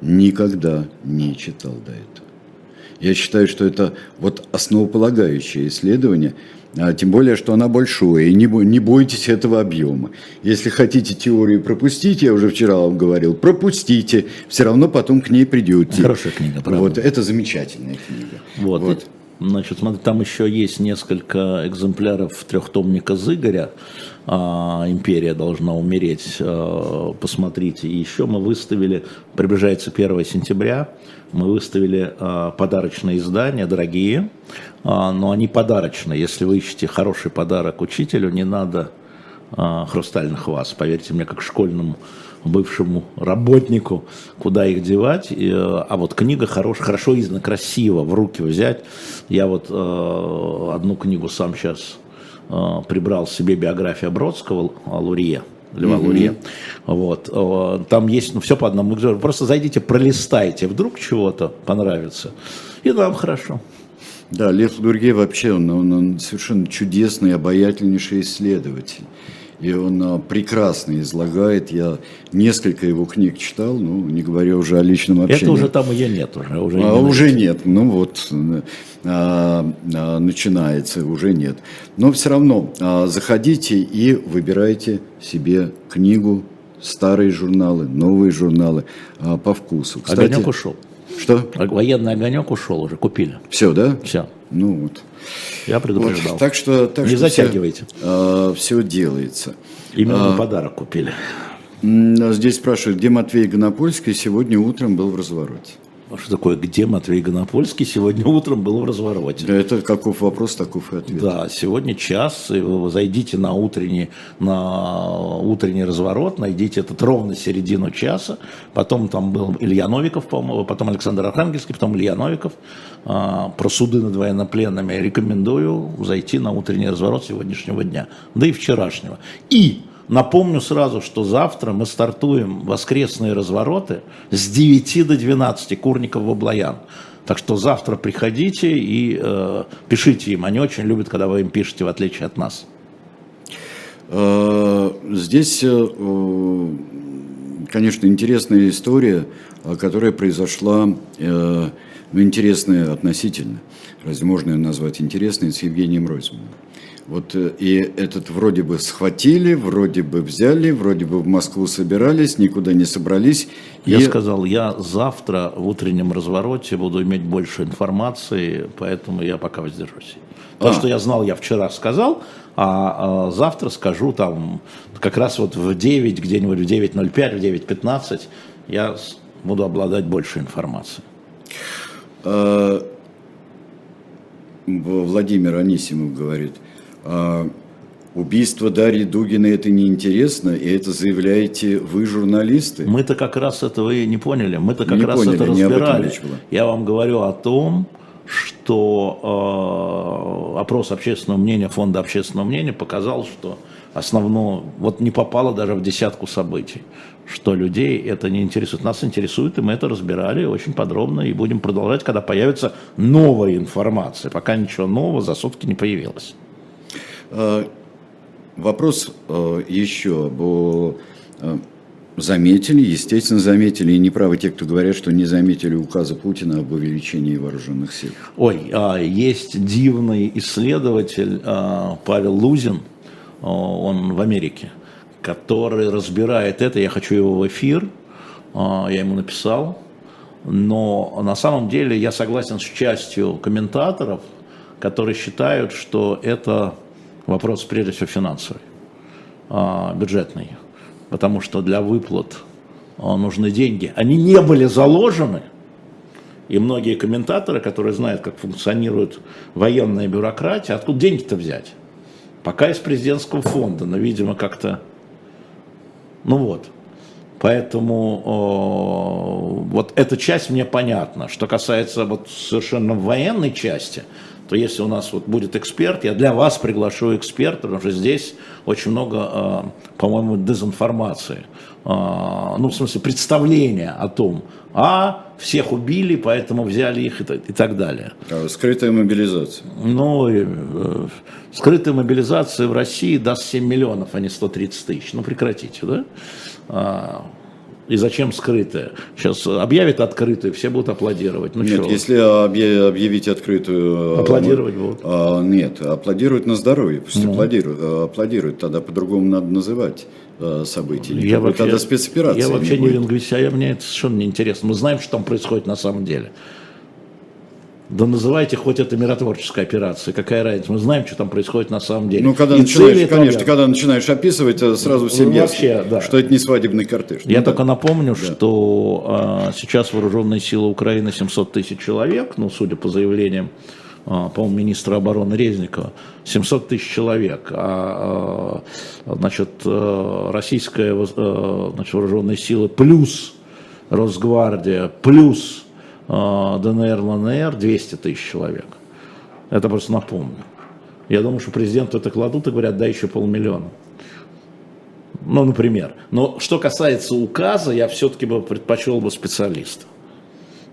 никогда не читал до этого. Я считаю, что это вот основополагающее исследование, а, тем более, что она большое, и не, не бойтесь этого объема. Если хотите теорию пропустить, я уже вчера вам говорил, пропустите, все равно потом к ней придете. Хорошая книга, правда. Вот, это замечательная книга. Вот. вот. Значит, смотри, там еще есть несколько экземпляров трехтомника Зыгоря. А, «Империя должна умереть». А, посмотрите. И еще мы выставили, приближается 1 сентября, мы выставили а, подарочные издания, дорогие, а, но они подарочные. Если вы ищете хороший подарок учителю, не надо а, хрустальных ваз. Поверьте мне, как школьному бывшему работнику, куда их девать. И, а вот книга хорош, хорошо издана, красиво, в руки взять. Я вот э, одну книгу сам сейчас э, прибрал себе биография Бродского, Лурье. Льва mm-hmm. Лурье. Вот. Там есть ну, все по одному Просто зайдите, пролистайте, вдруг чего-то понравится. И нам хорошо. Да, Лев Лурье вообще, он, он, он совершенно чудесный, обаятельнейший исследователь и он а, прекрасно излагает. Я несколько его книг читал, ну, не говоря уже о личном общении. Это уже там ее нет. Уже, уже, а, уже нет, ну вот, а, а, начинается, уже нет. Но все равно а, заходите и выбирайте себе книгу, старые журналы, новые журналы а, по вкусу. Кстати, Огонек ушел. Что? Военный огонек ушел уже, купили. Все, да? Все. Ну вот. Я предупреждал. Вот, так что, так Не что затягивайте. Все, э, все делается. Именно а, подарок купили. Здесь спрашивают, где Матвей Гонопольский сегодня утром был в развороте. А что такое, где Матвей Гонопольский сегодня утром был в развороте? Да, это каков вопрос, таков и ответ. Да, сегодня час, вы зайдите на утренний, на утренний разворот, найдите этот ровно середину часа, потом там был Илья Новиков, по-моему, потом Александр Архангельский, потом Илья Новиков, а, про суды над военнопленными. Рекомендую зайти на утренний разворот сегодняшнего дня, да и вчерашнего. И Напомню сразу, что завтра мы стартуем воскресные развороты с 9 до 12 Курников в Облаян. Так что завтра приходите и э, пишите им. Они очень любят, когда вы им пишете, в отличие от нас. Э, здесь, э, конечно, интересная история, которая произошла, ну, интересная относительно, разве можно ее назвать интересной, с Евгением Ройзманом. Вот э, и этот вроде бы схватили, вроде бы взяли, вроде бы в Москву собирались, никуда не собрались. Я и... сказал, я завтра в утреннем развороте буду иметь больше информации, поэтому я пока воздержусь. То, а. что я знал, я вчера сказал, а, а завтра скажу там как раз вот в 9, где-нибудь в 9.05, в 9.15 я буду обладать больше информацией. А, Владимир Анисимов говорит – а, убийство Дарьи Дугина это неинтересно, и это заявляете вы, журналисты? Мы-то как раз этого и не поняли, мы-то как не раз поняли, это разбирали. Я вам говорю о том, что э, опрос общественного мнения, фонда общественного мнения показал, что основное, вот не попало даже в десятку событий, что людей это не интересует. Нас интересует, и мы это разбирали очень подробно, и будем продолжать, когда появится новая информация. Пока ничего нового за сутки не появилось. Э, вопрос э, еще э, заметили, естественно, заметили, и неправы те, кто говорят, что не заметили указа Путина об увеличении вооруженных сил. Ой, а, есть дивный исследователь а, Павел Лузин, он в Америке, который разбирает это, я хочу его в эфир, а, я ему написал, но на самом деле я согласен с частью комментаторов, которые считают, что это Вопрос прежде всего финансовый, а, бюджетный. Потому что для выплат а, нужны деньги. Они не были заложены. И многие комментаторы, которые знают, как функционирует военная бюрократия, откуда деньги-то взять? Пока из президентского фонда, но, видимо, как-то... Ну вот. Поэтому э, вот эта часть мне понятна. Что касается вот совершенно военной части, то если у нас вот будет эксперт, я для вас приглашу эксперта, потому что здесь очень много, а, по-моему, дезинформации. А, ну, в смысле, представления о том, а всех убили, поэтому взяли их и, и так далее. А скрытая мобилизация. Ну, э, скрытая мобилизация в России даст 7 миллионов, а не 130 тысяч. Ну, прекратите, да? А, и зачем скрытая? Сейчас объявят открытую, все будут аплодировать. Ну, нет, что? если объявить открытую... А, аплодировать будут? А, нет, аплодируют на здоровье, пусть ну. аплодируют, а, аплодируют, тогда по-другому надо называть а, события. Я вообще, тогда спецоперация. Я вообще не, не лингвист, а мне это совершенно не интересно. Мы знаем, что там происходит на самом деле. Да называйте хоть это миротворческая операция, какая разница, мы знаем, что там происходит на самом деле. Ну, когда и начинаешь, конечно, когда начинаешь описывать, сразу всем ну, ясно, вообще, да. что это не свадебный кортеж. Я ну, только да. напомню, да. что а, сейчас вооруженные силы Украины 700 тысяч человек, ну, судя по заявлениям, по-моему, министра обороны Резникова, 700 тысяч человек, а, а значит, э, российская э, значит, вооруженные силы плюс Росгвардия, плюс а, ДНР, ЛНР 200 тысяч человек. Это просто напомню. Я думаю, что президенту это кладут и говорят, дай еще полмиллиона. Ну, например. Но что касается указа, я все-таки бы предпочел бы специалиста.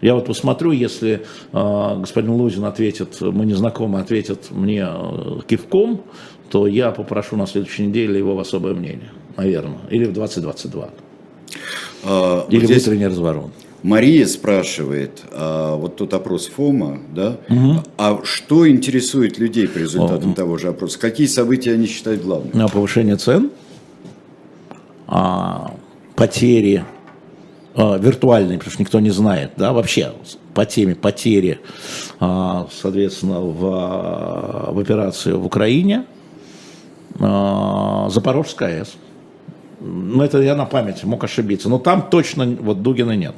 Я вот посмотрю, если э, господин Лузин ответит, мы незнакомы, ответит мне э, кивком, то я попрошу на следующей неделе его в особое мнение, наверное, или в 2022. А, или здесь... в утренний разворот. Мария спрашивает, а, вот тот опрос ФОМа, да, угу. а что интересует людей по результатам О. того же опроса? Какие события они считают главными? А повышение цен, а, потери а, виртуальные, потому что никто не знает, да, вообще по теме потери, а, соответственно, в, в операции в Украине, а, Запорожская АЭС. Ну, это я на память мог ошибиться. Но там точно вот Дугина нет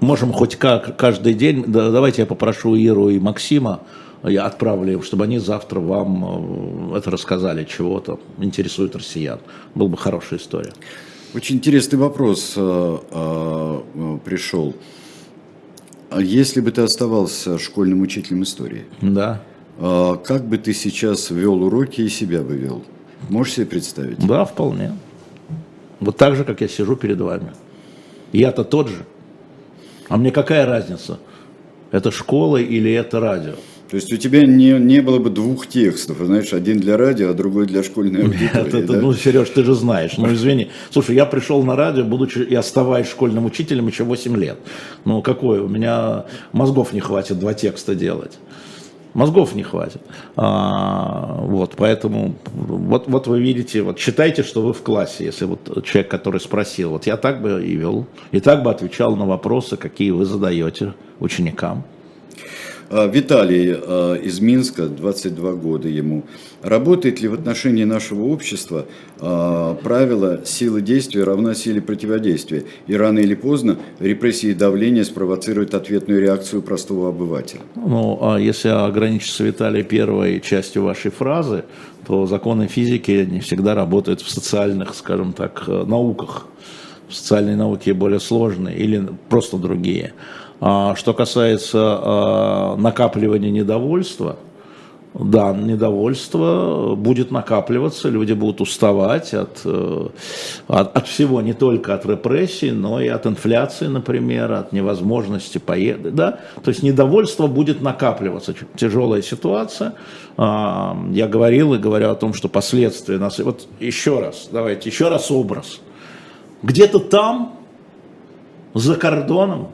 можем хоть как каждый день, да, давайте я попрошу Иру и Максима, я отправлю чтобы они завтра вам э, это рассказали, чего-то интересует россиян. Была бы хорошая история. Очень интересный вопрос э, э, пришел. А если бы ты оставался школьным учителем истории, да. э, как бы ты сейчас вел уроки и себя бы вел? Можешь себе представить? Да, вполне. Вот так же, как я сижу перед вами. Я-то тот же. А мне какая разница? Это школа или это радио? То есть у тебя не, не было бы двух текстов, знаешь, один для радио, а другой для школьной аудитории, Нет, это, да? Ну, Сереж, ты же знаешь, ну извини. Слушай, я пришел на радио, будучи и оставаясь школьным учителем еще 8 лет. Ну какой, у меня мозгов не хватит два текста делать. Мозгов не хватит. А, вот, поэтому, вот, вот вы видите, вот считайте, что вы в классе, если вот человек, который спросил, вот я так бы и вел, и так бы отвечал на вопросы, какие вы задаете ученикам. А, Виталий а, из Минска, 22 года ему. Работает ли в отношении нашего общества а, правило силы действия равна силе противодействия? И рано или поздно репрессии и давление спровоцируют ответную реакцию простого обывателя? Ну, а если ограничиться, Виталий, первой частью вашей фразы, то законы физики не всегда работают в социальных, скажем так, э, науках. В социальной науке более сложные или просто другие. А что касается а, накапливания недовольства, да, недовольство будет накапливаться, люди будут уставать от, э, от, от всего, не только от репрессий, но и от инфляции, например, от невозможности поездить. Да? То есть недовольство будет накапливаться. Тяжелая ситуация. А, я говорил и говорю о том, что последствия нас... Вот еще раз, давайте, еще раз образ. Где-то там, за кордоном,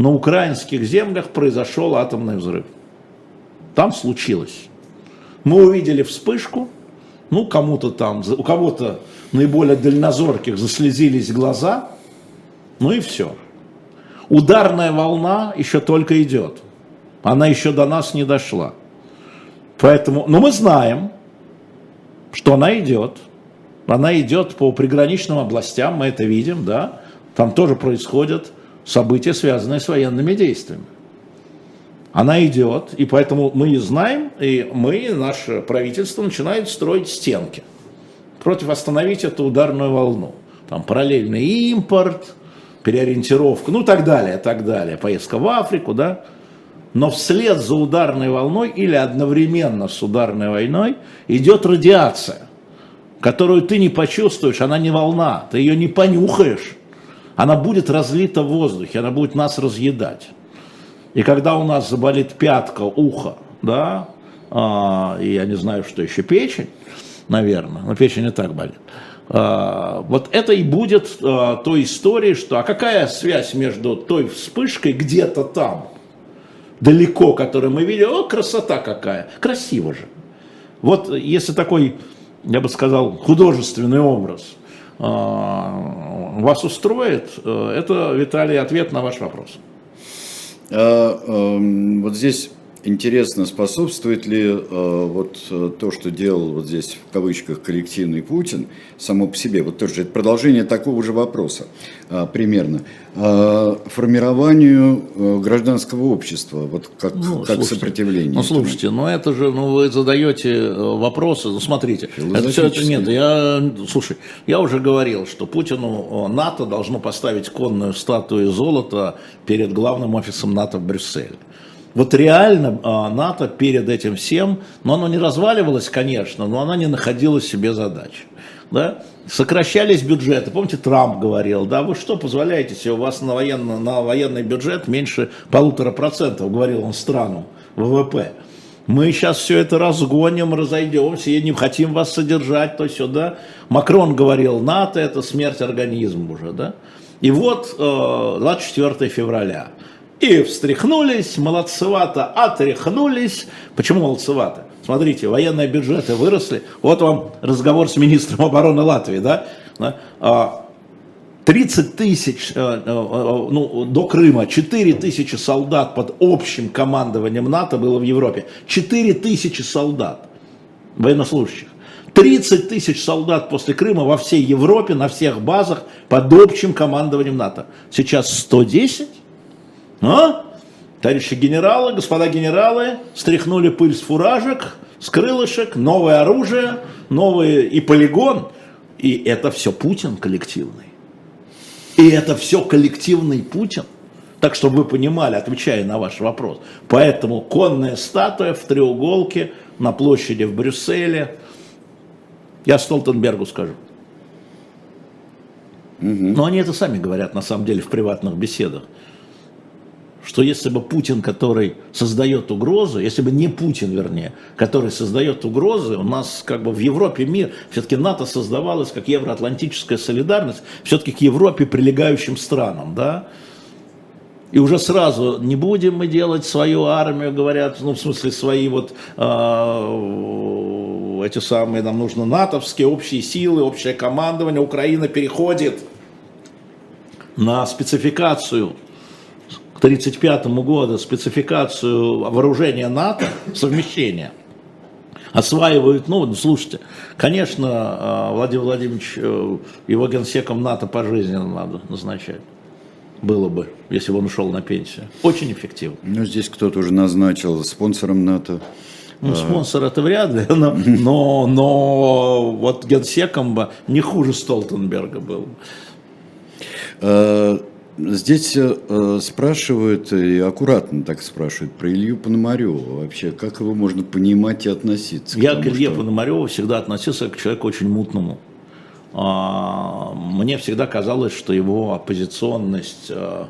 на украинских землях произошел атомный взрыв. Там случилось. Мы увидели вспышку, ну, кому-то там, у кого-то наиболее дальнозорких заслезились глаза, ну и все. Ударная волна еще только идет. Она еще до нас не дошла. Поэтому, но мы знаем, что она идет. Она идет по приграничным областям, мы это видим, да. Там тоже происходят события, связанные с военными действиями. Она идет, и поэтому мы знаем, и мы, наше правительство, начинает строить стенки против остановить эту ударную волну. Там параллельный импорт, переориентировка, ну так далее, так далее, поездка в Африку, да. но вслед за ударной волной или одновременно с ударной войной идет радиация, которую ты не почувствуешь, она не волна, ты ее не понюхаешь, она будет разлита в воздухе, она будет нас разъедать. И когда у нас заболит пятка, ухо, да, а, и я не знаю, что еще, печень, наверное, но печень и так болит, а, вот это и будет а, той историей, что а какая связь между той вспышкой где-то там, далеко, которую мы видели, о, красота какая, красиво же. Вот если такой, я бы сказал, художественный образ вас устроит, э, это, Виталий, ответ на ваш вопрос. А, э, вот здесь Интересно, способствует ли э, вот э, то, что делал вот здесь в кавычках коллективный Путин, само по себе, вот тоже это продолжение такого же вопроса э, примерно, э, формированию э, гражданского общества, вот как, ну, как слушайте, сопротивление. Ну слушайте, ну это же, ну вы задаете э, вопросы, ну смотрите, это все это нет, я, слушай, я уже говорил, что Путину э, НАТО должно поставить конную статую золота перед главным офисом НАТО в Брюсселе. Вот реально а, НАТО перед этим всем, но оно не разваливалось, конечно, но оно не находило себе задач. Да? Сокращались бюджеты. Помните, Трамп говорил, да, вы что позволяете себе, у вас на, военно, на военный бюджет меньше полутора процентов, говорил он странам ВВП. Мы сейчас все это разгоним, разойдемся, и не хотим вас содержать, то сюда. Макрон говорил, НАТО это смерть организма уже, да. И вот 24 э, февраля. И встряхнулись, молодцевато отряхнулись. Почему молодцевато? Смотрите, военные бюджеты выросли. Вот вам разговор с министром обороны Латвии, да? 30 а, тысяч, э, э, э, ну, до Крыма, 4 тысячи солдат под общим командованием НАТО было в Европе. 4 тысячи солдат, военнослужащих. 30 тысяч солдат после Крыма во всей Европе, на всех базах под общим командованием НАТО. Сейчас 110. А? Товарищи генералы, господа генералы, стряхнули пыль с фуражек, с крылышек, новое оружие, новый и полигон. И это все Путин коллективный. И это все коллективный Путин. Так, чтобы вы понимали, отвечая на ваш вопрос. Поэтому конная статуя в треуголке на площади в Брюсселе. Я Столтенбергу скажу. Угу. Но они это сами говорят, на самом деле, в приватных беседах что если бы Путин, который создает угрозу, если бы не Путин, вернее, который создает угрозы, у нас как бы в Европе мир, все-таки НАТО создавалось как евроатлантическая солидарность, все-таки к Европе прилегающим странам, да, и уже сразу не будем мы делать свою армию, говорят, ну, в смысле, свои вот э, эти самые, нам нужно натовские общие силы, общее командование. Украина переходит на спецификацию 1935 году спецификацию вооружения НАТО, совмещение, осваивают, ну, слушайте, конечно, а, Владимир Владимирович э, его генсеком НАТО пожизненно надо назначать. Было бы, если бы он ушел на пенсию. Очень эффективно. Ну, здесь кто-то уже назначил спонсором НАТО. Ну, а. спонсор это вряд ли, но, но, но вот генсеком бы не хуже Столтенберга был. Здесь э, спрашивают, и аккуратно так спрашивают, про Илью Пономарева вообще. Как его можно понимать и относиться? Я к, к Илье что... Пономареву всегда относился к человеку очень мутному. А, мне всегда казалось, что его оппозиционность а,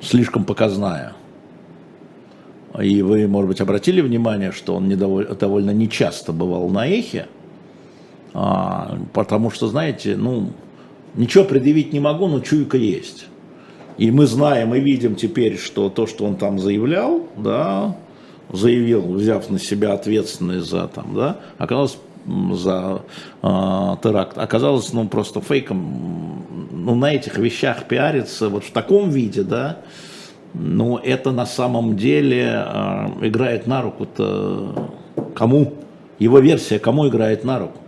слишком показная. И вы, может быть, обратили внимание, что он недоволь, довольно нечасто бывал на эхе, а, потому что, знаете, ну, Ничего предъявить не могу, но чуйка есть. И мы знаем и видим теперь, что то, что он там заявлял, да, заявил, взяв на себя ответственность за там, да, оказалось за э, теракт, оказалось, ну, просто фейком, ну, на этих вещах пиариться вот в таком виде, да, ну, это на самом деле э, играет на руку-то кому? Его версия кому играет на руку?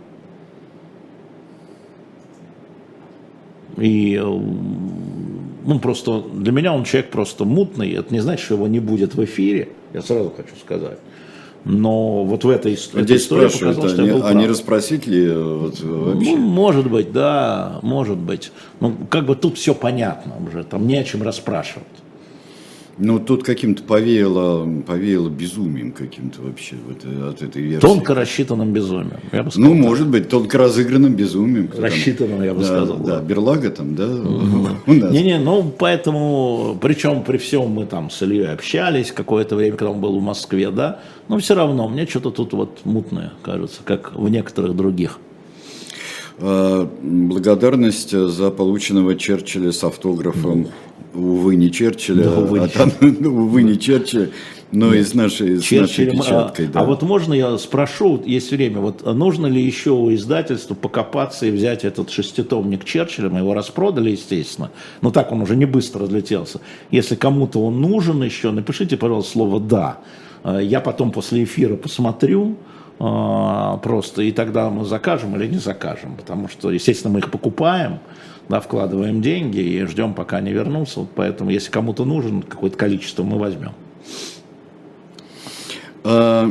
И э, ну, просто для меня он человек просто мутный. Это не значит, что его не будет в эфире. Я сразу хочу сказать. Но вот в этой, этой Здесь истории показалось, что я был а не расспросить ли вот, вообще? Ну, может быть, да, может быть. Ну, как бы тут все понятно уже, там не о чем расспрашивать. Ну, тут каким-то повеяло, повеяло безумием каким-то вообще вот, от этой версии. Тонко рассчитанным безумием, я бы сказал. Ну, может быть, тонко разыгранным безумием. Рассчитанным, я бы да, сказал. Да, да, Берлага там, да, Не-не, ну, поэтому, причем при всем мы там с Ильей общались какое-то время, когда он был в Москве, да, но все равно мне что-то тут вот мутное кажется, как в некоторых других. А, благодарность за полученного Черчилля с автографом увы, не Черчилля, да, увы, а там, [LAUGHS] ну, увы, не Черчилля, но Нет. и с нашей, с нашей печаткой. А, да. а вот можно я спрошу, есть время, вот нужно ли еще у издательства покопаться и взять этот шеститомник Черчилля, мы его распродали, естественно, но так он уже не быстро разлетелся. Если кому-то он нужен еще, напишите, пожалуйста, слово «да». А, я потом после эфира посмотрю, а, просто, и тогда мы закажем или не закажем, потому что, естественно, мы их покупаем, да, вкладываем деньги и ждем, пока они вернутся. Вот поэтому, если кому-то нужен какое-то количество, мы возьмем. А,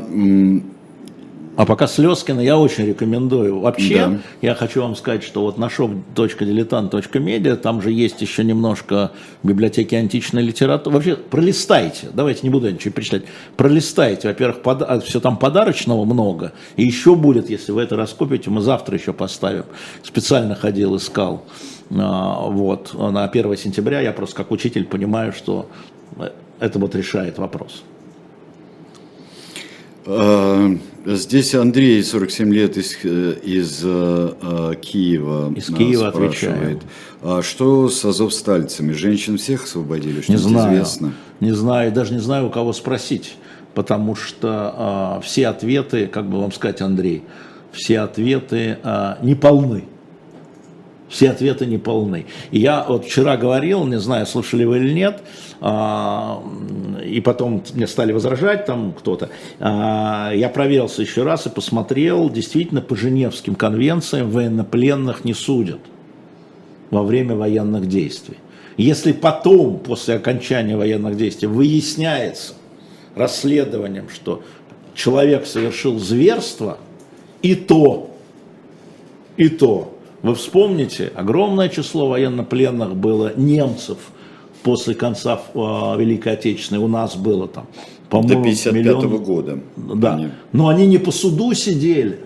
а пока Слезкина я очень рекомендую. Вообще, да. я хочу вам сказать, что вот на shop.diletant.media, там же есть еще немножко библиотеки античной литературы. Вообще, пролистайте, давайте не буду я ничего перечислять, пролистайте. Во-первых, под... А, все там подарочного много, и еще будет, если вы это раскупите, мы завтра еще поставим. Специально ходил, искал. А, вот, на 1 сентября я просто как учитель понимаю, что это вот решает вопрос. А, здесь Андрей, 47 лет, из, из э, Киева. Из Киева спрашивает. А что с азовстальцами? Женщин всех освободили? Что не знаю. Известно? Не знаю, даже не знаю, у кого спросить. Потому что э, все ответы, как бы вам сказать, Андрей, все ответы э, не полны. Все ответы не полны. И я вот вчера говорил, не знаю, слушали вы или нет, а, и потом мне стали возражать там кто-то. А, я проверился еще раз и посмотрел, действительно по Женевским конвенциям военнопленных не судят во время военных действий. Если потом, после окончания военных действий, выясняется расследованием, что человек совершил зверство, и то, и то вы вспомните, огромное число военнопленных было немцев после конца э, Великой Отечественной. У нас было там, по-моему, До 55 миллион... года. Да. Они... Но они не по суду сидели.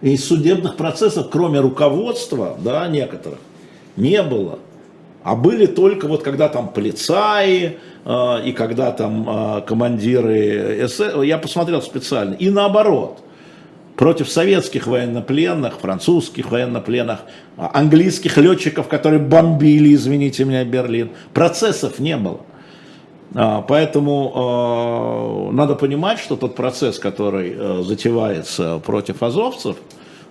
И судебных процессов, кроме руководства, да, некоторых, не было. А были только вот когда там полицаи, э, и когда там э, командиры СС, я посмотрел специально, и наоборот – против советских военнопленных, французских военнопленных, а, английских летчиков, которые бомбили, извините меня, Берлин. Процессов не было. А, поэтому э, надо понимать, что тот процесс, который э, затевается против азовцев,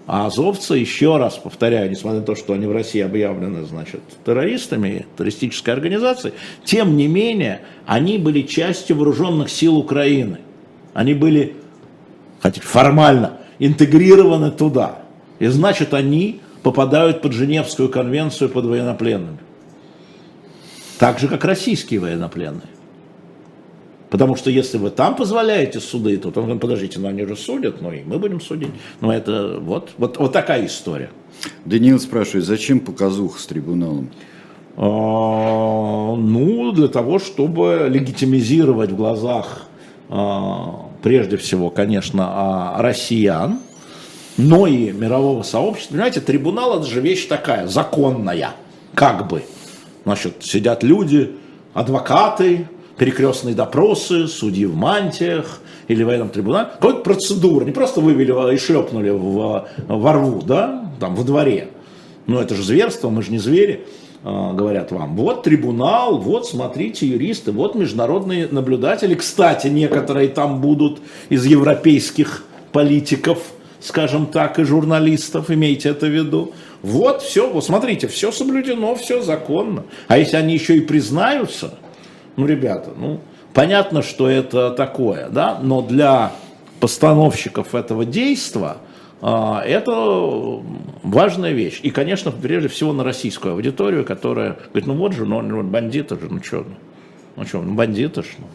а азовцы, еще раз повторяю, несмотря на то, что они в России объявлены значит, террористами, террористической организацией, тем не менее, они были частью вооруженных сил Украины. Они были, хотите, формально интегрированы туда. И значит, они попадают под Женевскую конвенцию под военнопленными. Так же, как российские военнопленные. Потому что если вы там позволяете суды, то там, подождите, но они же судят, ну и мы будем судить. Ну это вот, вот, вот такая история. Даниил спрашивает, зачем показуха с трибуналом? А, ну, для того, чтобы легитимизировать в глазах а, прежде всего, конечно, россиян, но и мирового сообщества. Понимаете, трибунал это же вещь такая, законная, как бы. Значит, сидят люди, адвокаты, перекрестные допросы, судьи в мантиях или в военном трибунале. Какая-то процедура, не просто вывели и шлепнули в, во рву, да, там, во дворе. Ну, это же зверство, мы же не звери. А, говорят вам, вот трибунал, вот смотрите юристы, вот международные наблюдатели. Кстати, некоторые там будут из европейских политиков, скажем так, и журналистов, имейте это в виду. Вот все, вот смотрите, все соблюдено, все законно. А если они еще и признаются, ну, ребята, ну, понятно, что это такое, да, но для постановщиков этого действия это важная вещь. И, конечно, прежде всего на российскую аудиторию, которая говорит, ну вот же, ну, ну бандиты же, ну что, ну что, ну бандиты же. Ну.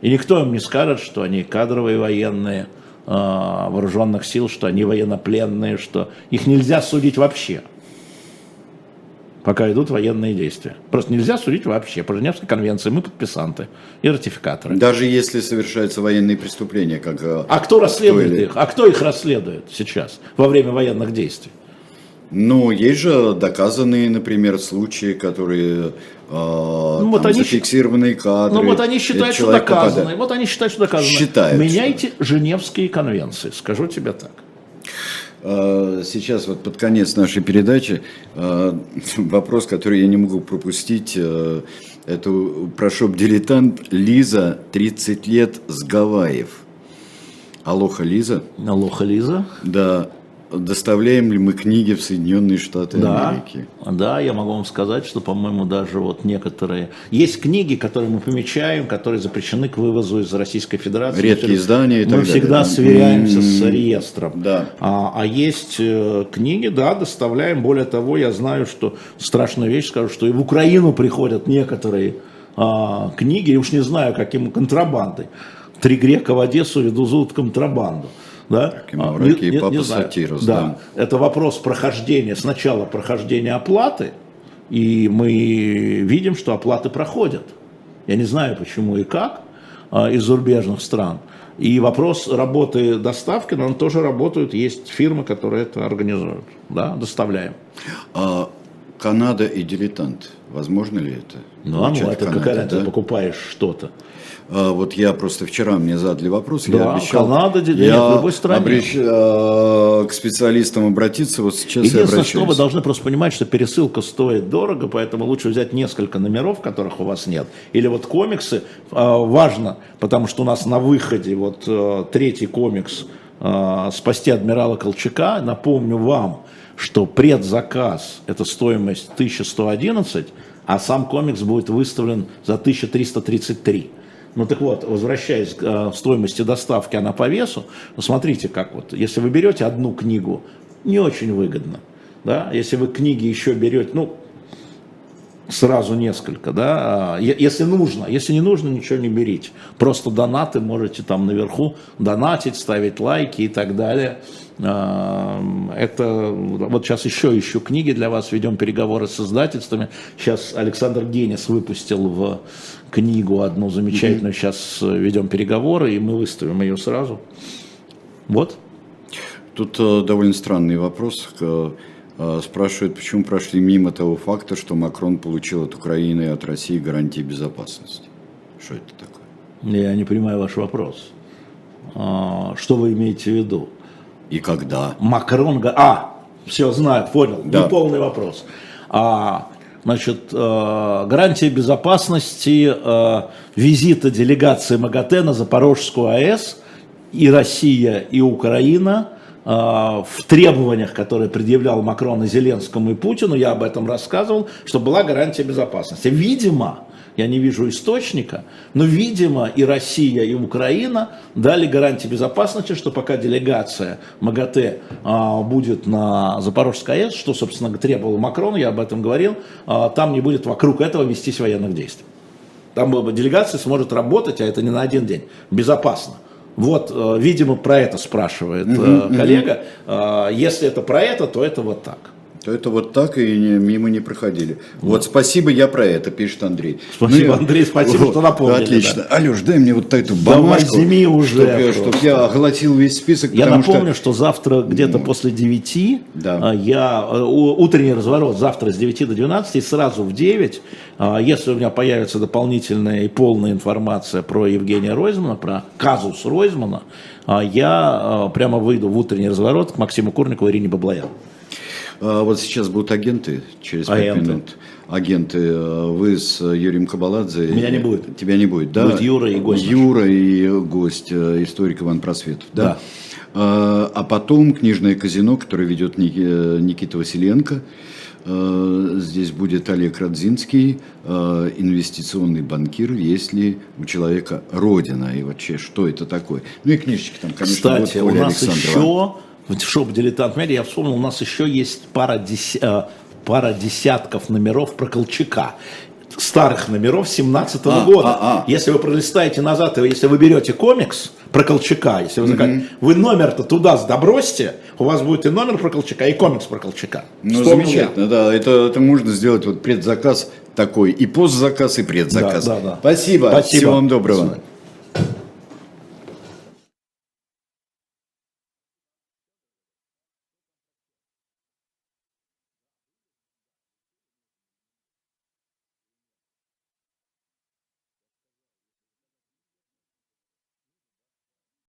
И никто им не скажет, что они кадровые военные э, вооруженных сил, что они военнопленные, что их нельзя судить вообще. Пока идут военные действия. Просто нельзя судить вообще. По Женевской конвенции мы подписанты и ратификаторы. Даже если совершаются военные преступления, как... Э, а кто расследует или... их? А кто их расследует сейчас во время военных действий? Ну, есть же доказанные, например, случаи, которые э, ну, вот они зафиксированные кадры. Ну вот они считают, что доказаны. Попадает. Вот они считают, что доказано. Считают. Меняйте Женевские конвенции, скажу тебе так. Э, сейчас вот под конец нашей передачи э, [LAUGHS] вопрос, который я не могу пропустить. Э, это про шоп-дилетант Лиза, 30 лет, с Гавайев. Алоха, Лиза. Алоха, Лиза. Да, Доставляем ли мы книги в Соединенные Штаты да, Америки? Да, я могу вам сказать, что, по-моему, даже вот некоторые... Есть книги, которые мы помечаем, которые запрещены к вывозу из Российской Федерации. Редкие издания и так Мы далее. всегда сверяемся с реестром. Да. А, а есть э, книги, да, доставляем. Более того, я знаю, что страшная вещь, скажу, что и в Украину приходят некоторые а, книги, я уж не знаю, каким контрабандой. Три грека в Одессу ведут контрабанду. Да? А, не, Папа Сатирус, да. да. Это вопрос прохождения, сначала прохождения оплаты, и мы видим, что оплаты проходят. Я не знаю, почему и как а, из зарубежных стран. И вопрос работы доставки, но он тоже работают, есть фирмы, которые это организуют, да, доставляем. А Канада и дилетант, возможно ли это? Ну, а ну это Канаде, какая да? ты покупаешь что-то. А, вот я просто вчера мне задали вопрос, да, я обещал, Канада, я нет, в любой стране. Обрещ, э, к специалистам обратиться, вот сейчас Единственное, я обращаюсь. что вы должны просто понимать, что пересылка стоит дорого, поэтому лучше взять несколько номеров, которых у вас нет. Или вот комиксы, э, важно, потому что у нас на выходе вот э, третий комикс э, «Спасти адмирала Колчака», напомню вам, что предзаказ – это стоимость 1111, а сам комикс будет выставлен за 1333. Ну так вот, возвращаясь к э, стоимости доставки, она по весу, ну, смотрите, как вот, если вы берете одну книгу, не очень выгодно. Да? Если вы книги еще берете, ну, сразу несколько, да, а, если нужно, если не нужно, ничего не берите. Просто донаты можете там наверху донатить, ставить лайки и так далее. А, это вот сейчас еще ищу книги для вас, ведем переговоры с издательствами. Сейчас Александр Генис выпустил в книгу одну замечательную, сейчас ведем переговоры, и мы выставим ее сразу. Вот. Тут э, довольно странный вопрос. Э, спрашивают, почему прошли мимо того факта, что Макрон получил от Украины и от России гарантии безопасности. Что это такое? Я не понимаю ваш вопрос. А, что вы имеете в виду? И когда? Макрон... А, все, знаю, понял. Да. Неполный вопрос. А, значит, э, гарантия безопасности визита делегации МАГАТЭ на Запорожскую АЭС и Россия, и Украина – в требованиях, которые предъявлял Макрон и Зеленскому и Путину, я об этом рассказывал, что была гарантия безопасности. Видимо, я не вижу источника, но, видимо, и Россия, и Украина дали гарантии безопасности, что пока делегация МАГАТЭ а, будет на Запорожской АЭС, что, собственно, требовал Макрон, я об этом говорил, а, там не будет вокруг этого вестись военных действий. Там делегация сможет работать, а это не на один день, безопасно. Вот, э, видимо, про это спрашивает угу, коллега. Угу. Если это про это, то это вот так то это вот так и не, мимо не проходили. Вот. вот спасибо, я про это, пишет Андрей. Спасибо, ну, Андрей, спасибо, вот, что напомнили. Отлично. Да. Алеш, дай мне вот эту бумажку. Давай уже. Чтобы я, чтоб я оглотил весь список. Я напомню, что, что завтра где-то после 9 да. А, я, э, утренний разворот завтра с 9 до 12 и сразу в 9, а, если у меня появится дополнительная и полная информация про Евгения Ройзмана, про казус Ройзмана, а, я прямо выйду в утренний разворот к Максиму Курникову и Ирине Баблоян. А вот сейчас будут агенты через пять минут. Агенты. Э, вы с Юрием Кабаладзе. Меня не будет. Тебя не будет, да? Будет Юра и гость. Юра наш. и гость, э, историк Иван Просветов. Да. да. А, а потом книжное казино, которое ведет э, Никита Василенко. Здесь будет Олег Радзинский, инвестиционный банкир, если у человека родина, и вообще, что это такое. Ну и книжечки там, конечно, Кстати, будут у нас еще в шоп «Дилетант Медиа», я вспомнил, у нас еще есть пара, дес... Э, пара десятков номеров про Колчака старых номеров 17 -го а, года. А, а. Если вы пролистаете назад, если вы берете комикс, про Колчака. Если вы mm вы номер-то туда добросьте, у вас будет и номер про Колчака, и комикс про Колчака. Ну, замечательно, я. да. Это, это можно сделать вот предзаказ такой, и постзаказ, и предзаказ. Да, да, да. Спасибо. Спасибо. Всего вам доброго.